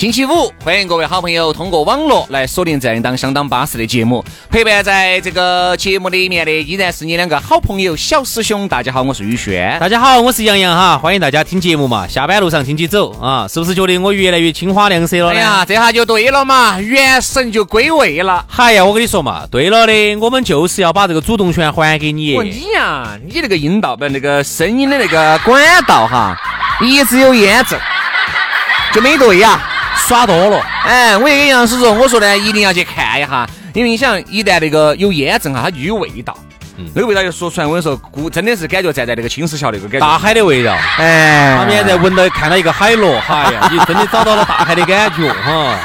星期五，欢迎各位好朋友通过网络来锁定这样一档相当巴适的节目。陪伴在这个节目里面的依然是你两个好朋友小师兄。大家好，我是宇轩。大家好，我是杨洋哈。欢迎大家听节目嘛，下班路上听起走啊，是不是觉得我越来越青花亮色了？哎呀，这下就对了嘛，元神就归位了。哎呀，我跟你说嘛，对了的，我们就是要把这个主动权还给你。你呀，你那个阴道不，那个声音的那个管道哈，一直有烟症，就没对呀。耍多了，哎，我也跟杨师说，我说呢，一定要去看一下，因为你想，一旦那个有烟症哈，它就有味道，那个味道就说出来，我跟你说，估真的是感觉站在那个青石桥那个感觉，大海的味道，哎，旁边在闻到看到一个海螺，哎呀，你真的找到了大海的感觉哈。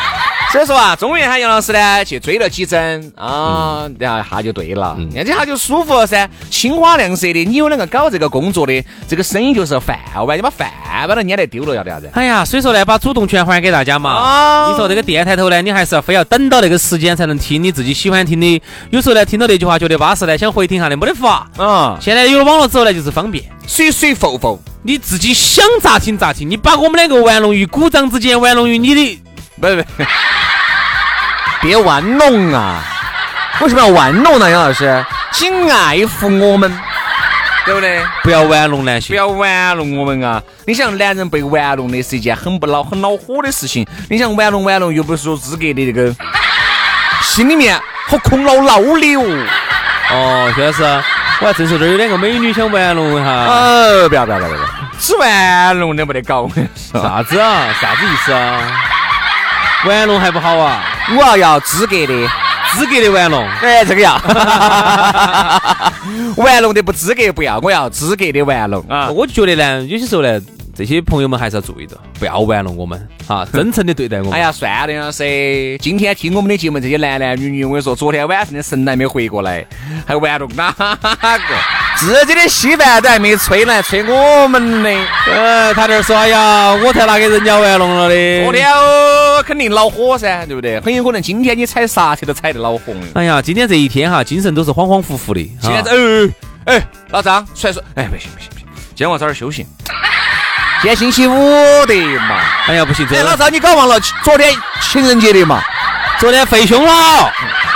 所以说啊，终于喊杨老师呢去追了几针啊，然后一下就对了，这下就舒服了噻，青花亮色的。你有两个搞这个工作的，这个生意就是饭碗，你把饭碗都撵来丢了，要得啥子？哎呀，所以说呢，把主动权还给大家嘛。啊你说这个电台头呢，你还是要非要等到那个时间才能听你自己喜欢听的。有时候呢，听到那句话觉得巴适呢，想回听下的没得法。嗯，现在有了网络之后呢，就是方便，随随浮浮，你自己想咋听咋听。你把我们两个玩弄于股掌之间，玩弄于你的，不不。别玩弄啊！为什么要玩弄呢，杨老师？请爱护我们，对不对？不要玩弄男性，不要玩弄我们啊！你想，男人被玩弄的是一件很不恼、很恼火的事情。你想玩弄玩弄，又不是说资格的那个，心里面好空落老的。哦，哦薛老师，我还正说这儿有两个美女想玩弄一下。哦，不要不要不要不要，只玩弄的没得搞。啥子啊？啥子意思啊？玩弄还不好啊？我要要资格的，资格的玩弄。哎，这个要。玩弄的不资格不要，我要资格的玩弄啊！我就觉得呢，有些时候呢，这些朋友们还是要注意的，不要玩弄我们啊，真诚的对待我们。哎呀，算了，杨老师，今天听我们的节目，这些男男女女，我跟你说，昨天晚上的神还没回过来，还玩弄哪个？自己的稀饭都还没吹来，吹我们的。呃，他这说，哎呀，我才拿给人家玩弄了的。昨天哦，肯定恼火噻，对不对？很有可能今天你踩刹车都踩得恼火。哎呀，今天这一天哈，精神都是恍恍惚惚的。现在，哎哎，老张出来说，哎，不行不行不行，今天我早点休息。今天星期五的嘛。哎呀，不行，哎，老张你搞忘了昨天情人节的嘛？昨天废凶了，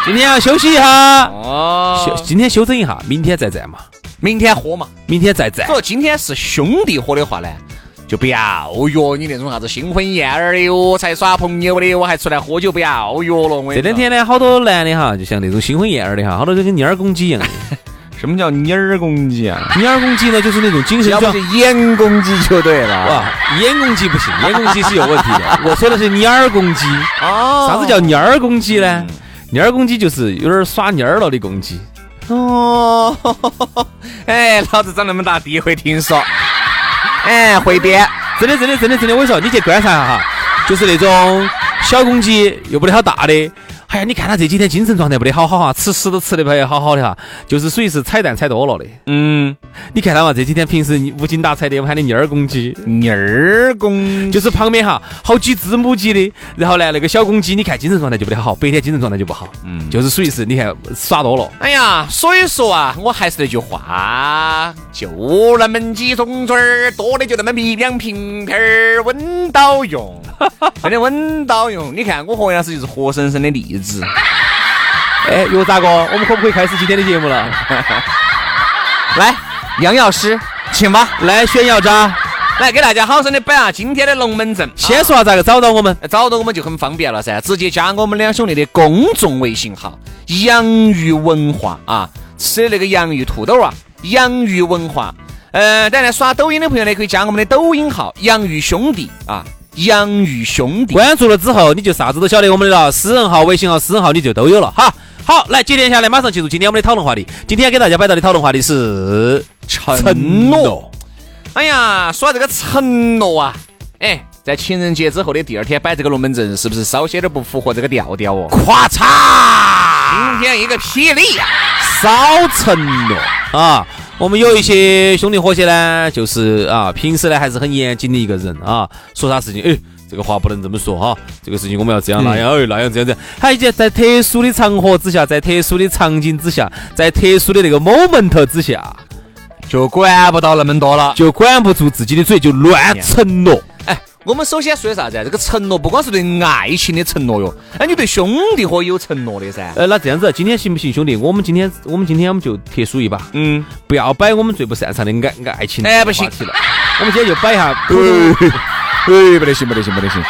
今天要休息一下。哦，休今天休整一下，明天再战嘛。明天喝嘛，明天再战。说今天是兄弟喝的话呢，就不要约你那种啥子新婚燕尔的哟，才耍朋友的，我还出来喝酒，不要约了。这两天呢，好多男的哈，就像那种新婚燕尔的哈，好多就跟蔫儿公鸡一样的。什么叫蔫儿公鸡啊？蔫儿公鸡呢，就是那种精神，要不是眼公鸡就对了。哇，眼公鸡不行，眼公鸡是有问题的。我说的是蔫儿公鸡。哦。啥子叫蔫儿公鸡呢？蔫儿公鸡就是有点耍蔫儿了的公鸡。哦，哎，老子长那么大第一回听说，哎，会编，真的真的真的真的，我跟你说，你去观察一下哈，就是那种小公鸡又不得好大的。哎呀，你看他这几天精神状态不得好好哈，吃屎都吃得不得好好的哈，就是属于是彩蛋踩多了的。嗯，你看他嘛，这几天平时无精打采的，我喊你蔫儿公鸡，蔫儿公就是旁边哈好几只母鸡的，然后呢那个小公鸡，你看精神状态就不得好，白天精神状态就不好。嗯，就是属于是你看耍多了。哎呀，所以说啊，我还是那句话，就那么几种嘴儿，多的就那么一两瓶瓶儿，稳到用，真的稳到用。你看我和杨师就是活生生的例子。子，哎，又咋个？我们可不可以开始今天的节目了？来，杨药师，请吧。来，炫耀渣，来给大家好生的摆下今天的龙门阵。先说下咋个找到我们？找到我们就很方便了噻，直接加我们两兄弟的公众微信号“洋芋文化”啊，吃的那个洋芋土豆啊，洋芋文化。呃，当然刷抖音的朋友呢，可以加我们的抖音号“洋芋兄弟”啊，“洋芋兄弟”。关注了之后，你就啥子都晓得我们的了，私人号、微信号、私人号你就都有了哈。好，来接连下来，马上进入今天我们的讨论话题。今天给大家摆到的讨论话题是承诺。哎呀，说这个承诺啊，哎，在情人节之后的第二天摆这个龙门阵，是不是稍显点不符合这个调调哦？咔嚓，今天一个霹雳呀！少承诺啊！我们有一些兄弟伙些呢，就是啊，平时呢还是很严谨的一个人啊，说啥事情，哎。这个话不能这么说哈，这个事情我们要这样那样，哎那样这样子，还在在特殊的场合之下，在特殊的场景之下，在特殊的那个 moment 之下，就管不到那么多了，就管不住自己的嘴，就乱承诺。哎，我们首先说的啥子？这个承诺不光是对爱情的承诺哟，哎，你对兄弟伙有承诺的噻。呃，那这样子，今天行不行，兄弟？我们今天我们今天我们就特殊一把，嗯，不要摆我们最不擅长的爱爱情哎，不行。我们今天就摆一下。哎，不得行，不得行，不得行！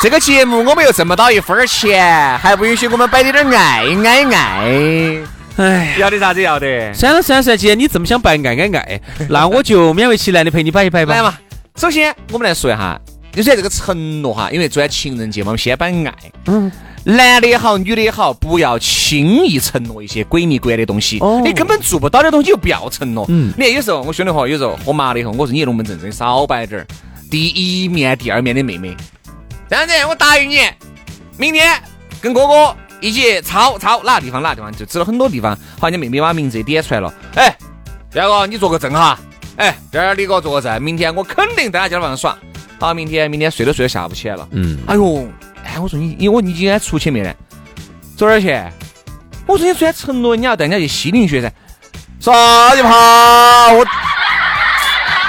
这个节目我们又挣不到一分钱，还不允许我们摆点点爱爱爱。哎，要得啥子要得？算了算了算了，既然你这么想摆爱爱爱，那我就勉为其难的陪你摆一摆吧。来嘛，首先我们来说一下，就是这个承诺哈，因为昨天情人节嘛，我们先摆爱。嗯。男的也好，女的也好，不要轻易承诺一些鬼迷鬼眼的东西。哦。你根本做不到的东西就不要承诺。嗯。你看有时候我兄弟伙有时候喝麻了以后，我说你龙门阵真少摆点儿。第一面、第二面的妹妹，这样子，我答应你，明天跟哥哥一起抄抄哪个地方，哪个地方，就指了很多地方。好，你妹妹把名字也点出来了。哎，第二个你做个证哈。哎，这儿你给我做个证，明天我肯定在他家楼上耍。好，明天明天睡都睡到下午起来了。嗯。哎呦，哎，我说你，因为我你今天出去没呢？走哪儿去？我说你昨天承诺你要带人家去西岭学噻。啥地方？我。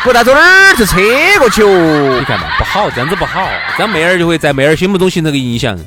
不带走哪儿去车过去哦？你看嘛，不好，这样子不好，这样妹儿就会在妹儿心目中形成个影响。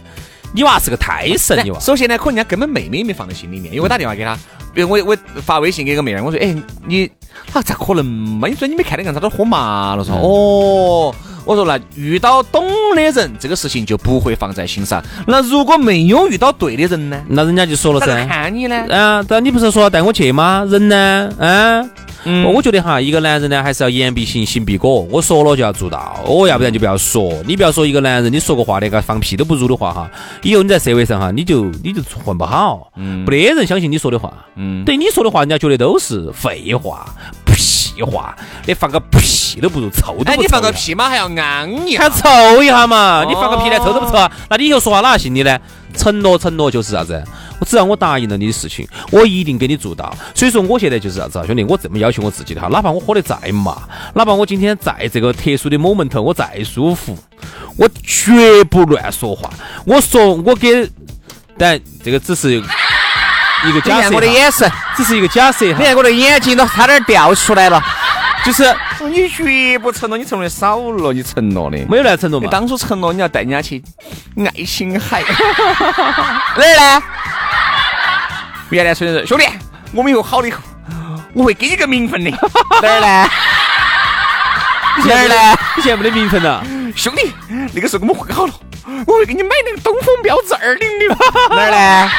你娃是个胎神，你娃。首先呢，可能人家根本妹妹没放在心里面，因为我打电话给她，比如我我发微信给个妹儿，我说，哎，你，他咋可能嘛？你说你没看那个，他都喝麻了，说，哦，我说那遇到懂的人，这个事情就不会放在心上。那如果没有遇到对的人呢？那人家就说了噻。看你呢？啊，但你不是说带我去吗？人呢？啊？嗯，我觉得哈，一个男人呢，还是要言必行，行必果。我说了就要做到，哦，要不然就不要说。你不要说一个男人，你说个话连个放屁都不如的话哈，以后你在社会上哈，你就你就混不好。嗯，没得人相信你说的话。嗯，对你说的话，人家觉得都是废话、屁话，你放个屁都不如，臭都不臭。哎，你放个屁嘛，还要安一下，还臭一下嘛？你放个屁连臭都不臭啊？那你以后说话哪信你呢？承诺，承诺就是啥子？我只要我答应了你的事情，我一定给你做到。所以说，我现在就是啥子啊，兄弟，我这么要求我自己的哈，哪怕我喝得再麻，哪怕我今天在这个特殊的 moment 我再舒服，我绝不乱说话。我说我给，但这个只是一个假设。你看我的眼神，只是一个假设。你看我的眼睛都差点掉出来了，就是你绝不承诺，你承诺的少了，你承诺的没有乱承诺嘛？当初承诺你要带人家去爱心海，哪儿呢？原来说的是兄弟，我们以后好了以后，我会给你个名分的。哪儿呢？哪儿呢？你现在没得名分了，兄弟，那个时候我们混好了，我会给你买那个东风标致二零零。哪儿呢？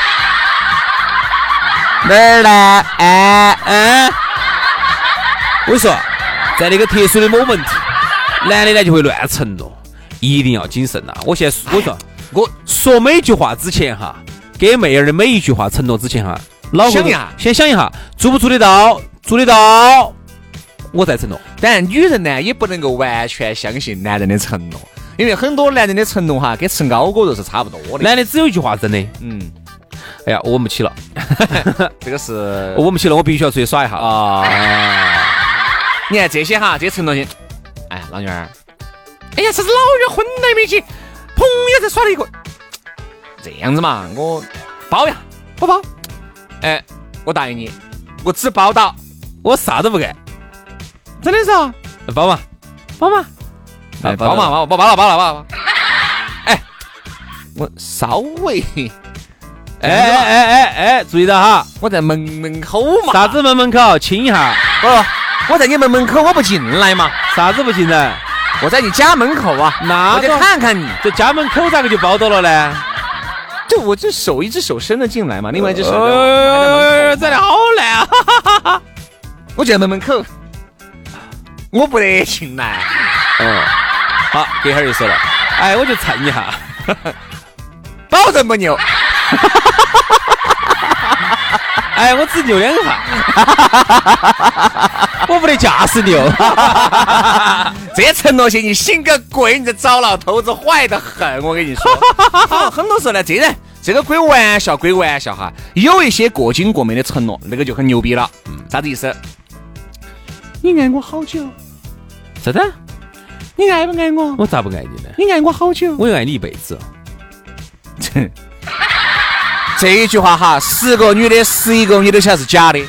哪儿呢？哎嗯，我跟你说，在那个特殊的 moment，男的呢就会乱承诺，一定要谨慎呐。我现在我说，我说每句话之前哈。给妹儿的每一句话承诺之前哈，老想一下，先想一下，做不做得到？做得到，我再承诺。当然，女人呢也不能够完全相信男人的承诺，因为很多男人的承诺哈，跟吃熬锅肉是差不多的。男的只有一句话真的，嗯，哎呀，我不起了，这个是我不起了，我必须要出去耍一下啊！你看这些哈，这些承诺性，哎，老女儿，哎呀，啥子老远婚来没去，朋友才耍了一个。这样子嘛，我包呀，不包？哎，我答应你，我只包到，我啥都不干，真的是啊？包嘛，包嘛，哎，包嘛，包包包了，包了，包了。哎，我稍微，哎哎哎哎哎，注意到哈，我在门门口嘛。啥子门门口？亲一下。不，我在你门门口，我不进来嘛。啥子不进来？我在你家门口啊。那我就看看你，这家门口咋个就包到了呢？就我这手一只手伸了进来嘛，另外一只手在里好难啊！哈 我就在门门口，我不得进来。嗯，好，隔会儿就说了，哎，我就蹭一下，保证不牛。哎，我只牛两下，我不得驾驶牛。这承诺些你信个鬼！你这糟老头子坏得很，我跟你说。很多时候呢，这人这个归玩笑归玩笑哈，有一些过经过美的承诺，那个就很牛逼了。嗯，啥子意思？你爱我好久？啥子？你爱不爱我？我咋不爱你呢？你爱我好久？我要爱你一辈子。这一句话哈，十个女的十一个女的晓得是假的，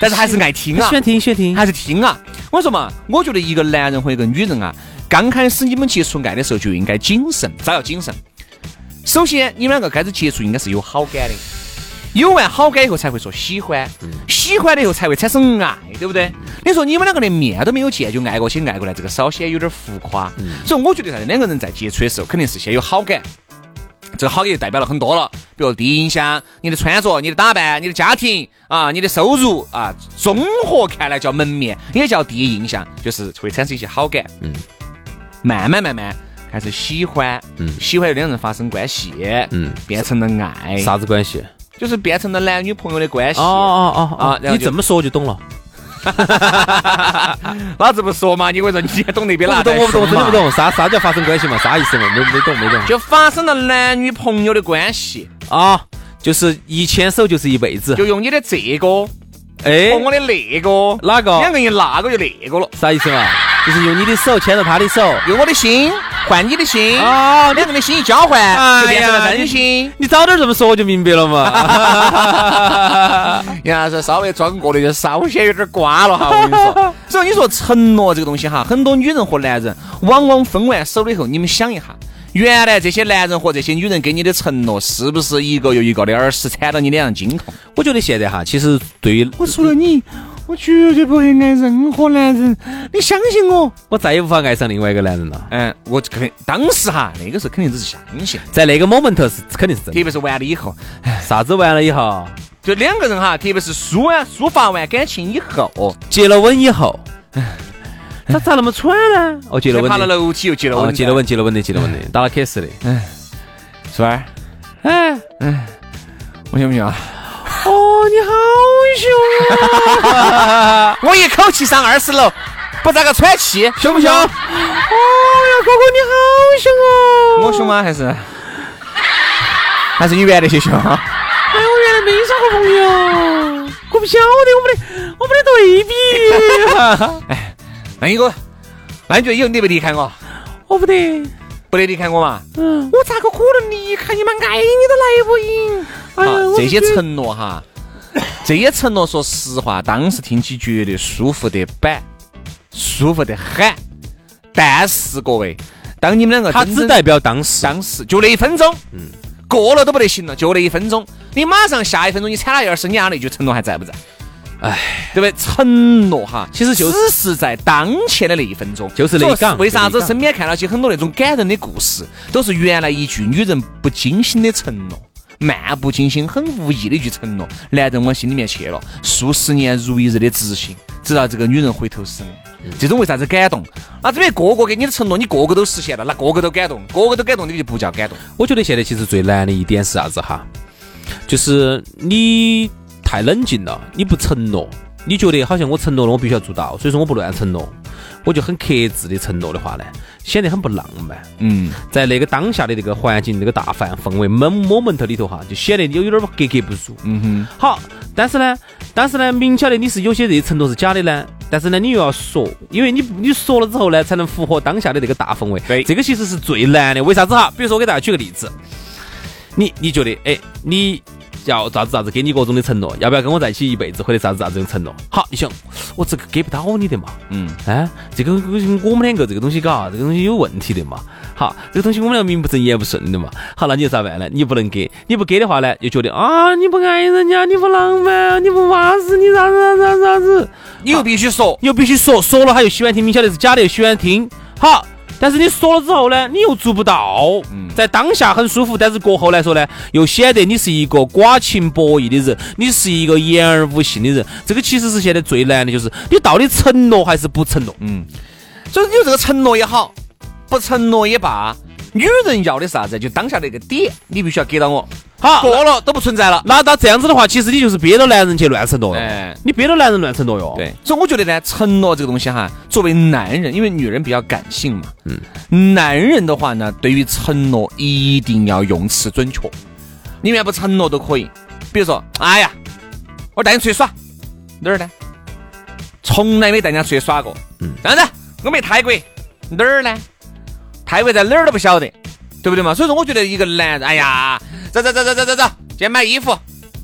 但是还是爱听啊，喜欢听喜欢听，还是听啊。我说嘛，我觉得一个男人和一个女人啊，刚开始你们接触爱的时候就应该谨慎，咋要谨慎？首先，你们两个开始接触应该是有好感的，有完好感以后才会说喜欢，喜欢了以后才会产生爱，对不对？你说你们两个连面都没有见就爱过去爱过来，这个稍显有点浮夸。所以我觉得啥子？两个人在接触的时候肯定是先有好感。这个好也代表了很多了，比如第一印象，你的穿着、你的打扮、你的家庭啊、你的收入啊，综合看来叫门面，也叫第一印象，就是会产生一些好感。嗯，慢慢慢慢开始喜欢，嗯，喜欢两人发生关系，嗯，变成了爱。啥子关系？就是变成了男女朋友的关系。哦哦哦啊！你这么说我就懂了。老子不说嘛，你我说你懂那边哪？不懂，我不懂，真的不懂。啥啥叫发生关系嘛？啥意思嘛？没没懂，没懂。就发生了男女朋友的关系啊，就是一牵手就是一辈子。就用你的这个，哎，和我的那个，哪个？两个人那个就那个了，啥意思嘛？就是用你的手牵着他的手，用我的心换你的心啊，两个人心一交换，就变成了真心。你早点这么说，我就明白了嘛。要是稍微装过的，就稍显有点瓜了哈。我跟你说，所以你说承诺这个东西哈，很多女人和男人往往分完手了以后，你们想一下，原来这些男人和这些女人给你的承诺，是不是一个又一个的耳屎铲到你脸上惊痛？我觉得现在哈，其实对于我除了你。我绝对不会爱任何男人，你相信我，我再也无法爱上另外一个男人了。嗯，我肯定当时哈，那个时候肯定只是相信，在那个 moment 是肯定是真的，特别是完了以后，啥子完了以后，就两个人哈，特别是抒完抒发完感情以后，结了吻以后，他咋那么蠢呢？哦，结了吻，爬了楼梯又结了吻，结了吻，结了吻的，结了吻的，打了 kiss 的。嗯，是吧？哎哎，我行不行啊？哦，你好凶啊！我一口气上二十楼，不咋个喘气，凶不凶？哦呀，哥哥你好凶哦！我凶吗？还是还是你原来些凶？哎，我原来没耍过朋友，我不晓得，我没得，我没得对比。哎，那一个，那你觉得以后你不离开我？我不得，不得离开我嘛？嗯，我咋个可能离开你嘛？爱你都来不赢。好，这些承诺哈，这些承诺，说实话，当时听起绝对舒服得板，舒服得很。但是各位，当你们两个，他只代表当时，当时就那一分钟，嗯，过了都不得行了，就那一分钟，你马上下一分钟你踩了一二十，你那句承诺还在不在？哎，对不对？承诺哈，其实就只是在当前的那一分钟，就是那个。为啥子身边看到起很多那种感人的故事，都是原来一句女人不精心的承诺。漫不经心、很无意的一句承诺，男人往心里面去了，数十年如一日的执行，直到这个女人回头是岸。这种为啥子感动？那这边个个给你的承诺，你个个都实现了，那个个都感动，个个都感动，你就不叫感动。我觉得现在其实最难的一点是啥子哈？就是你太冷静了，你不承诺，你觉得好像我承诺了，我必须要做到，所以说我不乱承诺。我就很克制的承诺的话呢，显得很不浪漫。嗯，在那个当下的那个环境、那个大范氛围、moment moment 里头哈，就显得有有点格格不入。嗯哼。好，但是呢，但是呢，明晓得你是有些这些承诺是假的呢，但是呢，你又要说，因为你你说了之后呢，才能符合当下的这个大氛围。对，这个其实是最难的。为啥子哈？比如说，我给大家举个例子，你你觉得，哎，你。要咋子咋子给你各种的承诺，要不要跟我在一起一辈子或者啥子啥子的承诺？好，你想我这个给不到你的嘛？嗯，哎，这个我们两个这个东西嘎，这个东西有问题的嘛？好，这个东西我们要名不正言不顺的嘛？好，那你咋办呢？你不能给，你不给的话呢，又觉得啊你不爱人家，你不浪漫，你不巴适，你啥子啥子啥子？你又必须说，你又必须说，说了他又喜欢听，明晓得是假的，又喜欢听。好，但是你说了之后呢，你又做不到。嗯在当下很舒服，但是过后来说呢，又显得你是一个寡情薄义的人，你是一个言而无信的人。这个其实是现在最难的，就是你到底承诺还是不承诺？嗯，所以你这个承诺也好，不承诺也罢，女人要的啥子，就当下那个点，你必须要给到我。好，过了都不存在了。那那这样子的话，其实你就是憋着男人去乱承诺哟。哎你憋着男人乱承诺哟。对，所以我觉得呢，承诺这个东西哈，作为男人，因为女人比较感性嘛，嗯，男人的话呢，对于承诺一定要用词准确，你连不承诺都可以。比如说，哎呀，我带你出去耍，哪儿呢？从来没带人家出去耍过，嗯，这样子，我们去泰国，哪儿呢？泰国在哪儿都不晓得，对不对嘛？所以说，我觉得一个男人，哎呀，走走走走走走走，去买衣服，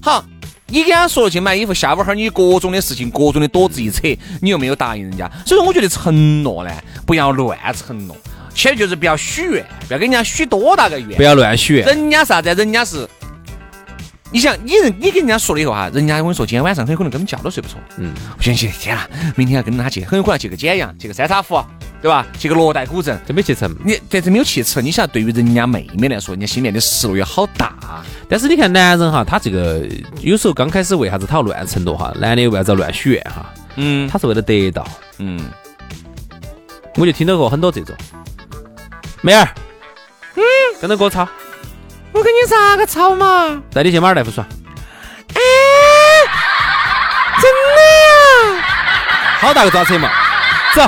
好。你跟他说去买衣服，下午哈儿你各种的事情，各种的躲子一扯，你又没有答应人家。所以说，我觉得承诺呢，不要乱承诺，千万就是不要许愿，不要跟人家许多大个愿不。要乱许愿。人家啥子？人家是，你想，你人你跟人家说了以后哈，人家我跟你说，今天晚上很有可能根本觉都睡不着。嗯，我想起天啊，明天要跟他去，很有可能去个简阳，去个三岔湖，对吧？去个罗带古镇。真没去成。你但是没有去成，你想对于人家妹妹来说，人家心里面的失落也好大。但是你看男人哈，他这个有时候刚开始为啥子他要乱承诺哈？男的为啥子要乱许愿哈？嗯他是为了得到。嗯，我就听到过很多这种。妹儿，嗯，跟着给我吵，我跟你咋个吵嘛？带你去马尔代夫耍。哎真的呀？好大个抓车嘛！走。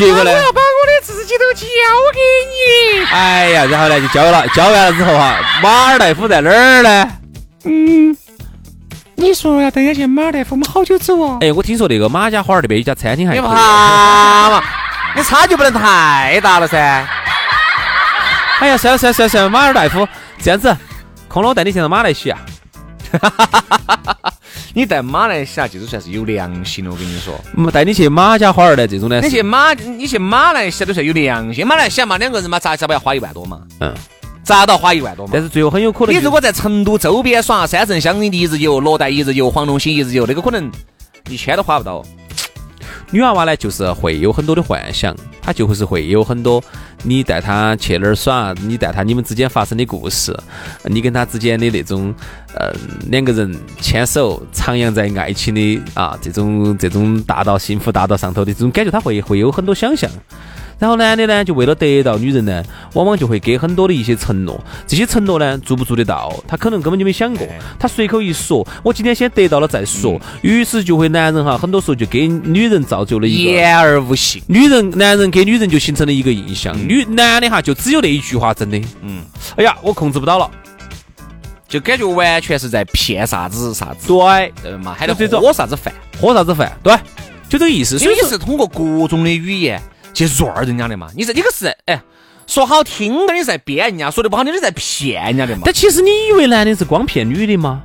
结果呢？把我的自己都交给你。哎呀，然后呢就交了，交完了之后哈，马尔代夫在哪儿呢？嗯你说要带人去马尔代夫，我们好久走哦。哎，我听说那个马家花儿那边有一家餐厅还你可以。怕嘛？你差距不能太大了噻。哎呀，算了算了算了算了，马尔代夫这样子，空了我带你去到马来西亚。你带马来西亚这种算是有良心了，我跟你说。嗯，带你去马家花儿的这种呢，你去马，你去马来西亚都算有良心。马来西亚嘛，两个人嘛，咋咋不要花一万多嘛？嗯，咋都要花一万多嘛但？是最后很有可能。你如果在成都周边耍，三圣乡一日游，洛带一日游，黄龙溪一日游，那个可能一千都花不到。女娃娃呢，就是会有很多的幻想，她就会是会有很多你带她去哪儿耍，你带她你们之间发生的故事，你跟她之间的那种呃两个人牵手徜徉在爱情的啊这种这种大道幸福大道上头的这种感觉，她会会有很多想象。然后男的呢，就为了得到女人呢，往往就会给很多的一些承诺，这些承诺呢，做不做得到，他可能根本就没想过，他随口一说，我今天先得到了再说，于是就会男人哈，很多时候就给女人造就了一个。言而无信。女人，男人给女人就形成了一个印象，女男的哈就只有那一句话，真的，嗯，哎呀，我控制不到了，就感觉完全是在骗啥子啥子，对，对嘛？还得喝啥子饭？喝啥子饭，对，就这个意思。所以说是通过各种的语言去弱人家的嘛。你这你可是哎，说好听点儿你在编人家，说的不好听你是在骗人家的嘛。但其实你以为男的是光骗女的吗？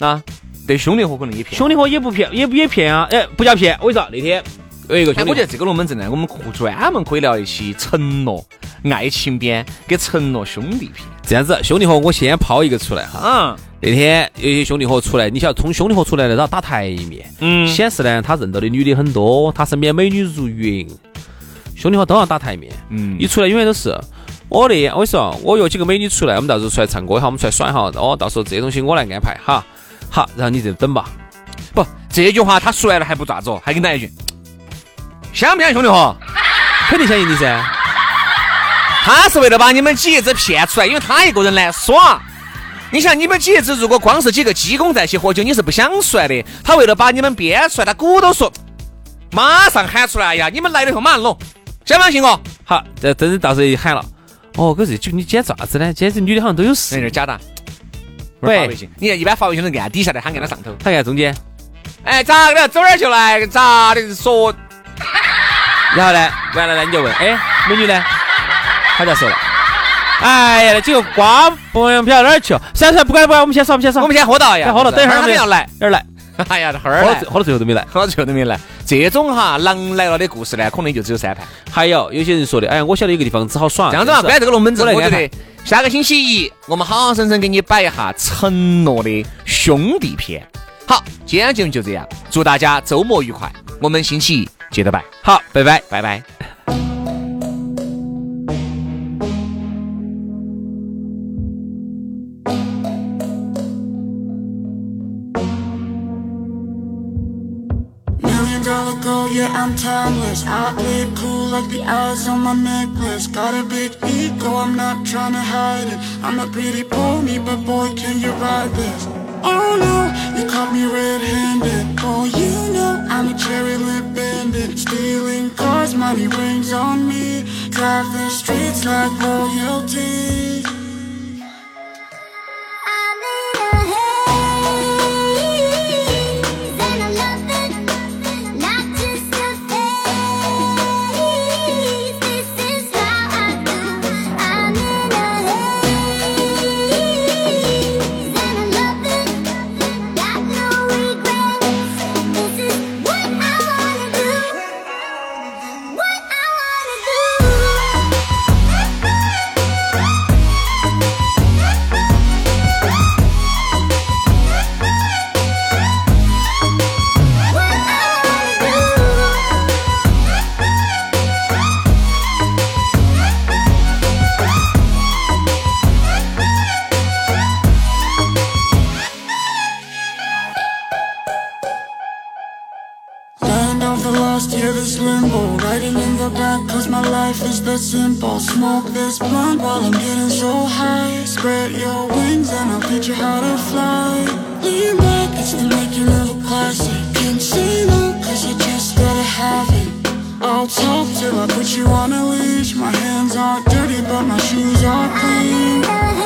啊，对兄弟伙可能也骗。兄弟伙也不骗，也不也骗啊，哎，不叫骗。我跟你说，那天有一个哎，兄弟，我觉得这个龙门阵呢，我们可专门可以聊一期承诺、爱情篇跟承诺兄弟篇。这样子，兄弟伙，我先抛一个出来哈。嗯，那天有些兄弟伙出来，你晓得，从兄弟伙出来的，然后打台面，嗯显示呢他认到的女的很多，他身边美女如云，兄弟伙都要打台面。嗯一出来永远都是我的，我跟你说，我约几个美女出来，我们到时候出来唱歌哈，我们出来耍一下，哦，到时候这些东西我来安排哈。好，然后你就等吧。不，这句话他说完了还不咋子哦，还给你来一句，想不相信兄弟伙？肯定相信你噻。他是为了把你们几爷子骗出来，因为他一个人来耍。你想，你们几爷子如果光是几个鸡公在一起喝酒，你是不想出来的。他为了把你们编出来，他鼓捣说，马上喊出来哎呀！你们来了以后马上弄，相不相信我？好，这真的到时候一喊了，哦，可是就你今天咋子呢？今天这女的好像都有事，有点假的。喂你看一般发微信都按底下的，他按到上头。他按中间，哎，咋的？走哪儿去了？咋的？说然后呢，完了呢，你就问，哎，美女呢？他就说了，哎呀，那几个瓜不用飘哪儿去了？算了算了，不管不管，我们先耍，我们先耍，我们先喝到呀，先喝了，等一会儿他们要来。哪儿来？哎呀，这会儿来喝到最，喝到最后都没来。喝到最后都没来。这种哈狼来了的故事呢，可能就只有三盘。还有有些人说的，哎呀，我晓得一个地方只好耍。这样子嘛，但是关于这个龙门阵，我觉得下个星期一我们好好生生给你摆一下承诺的兄弟篇。好，今天节目就这样，祝大家周末愉快，我们星期一接着摆，好，拜拜。拜拜。I'm timeless. I it cool like the eyes on my necklace. Got a big ego, I'm not trying to hide it. I'm a pretty pony, but boy, can you ride this? Oh no, you caught me red-handed. Oh, you know I'm a cherry lip bandit. Stealing cars, money rings on me. Drive the streets like royalty. That simple Smoke this blunt while I'm getting so high. Spread your wings and I'll teach you how to fly. Lean back, it's the making of a classic Can't say no, cause you just gotta have it. I'll talk till I put you on a leash. My hands are dirty, but my shoes are clean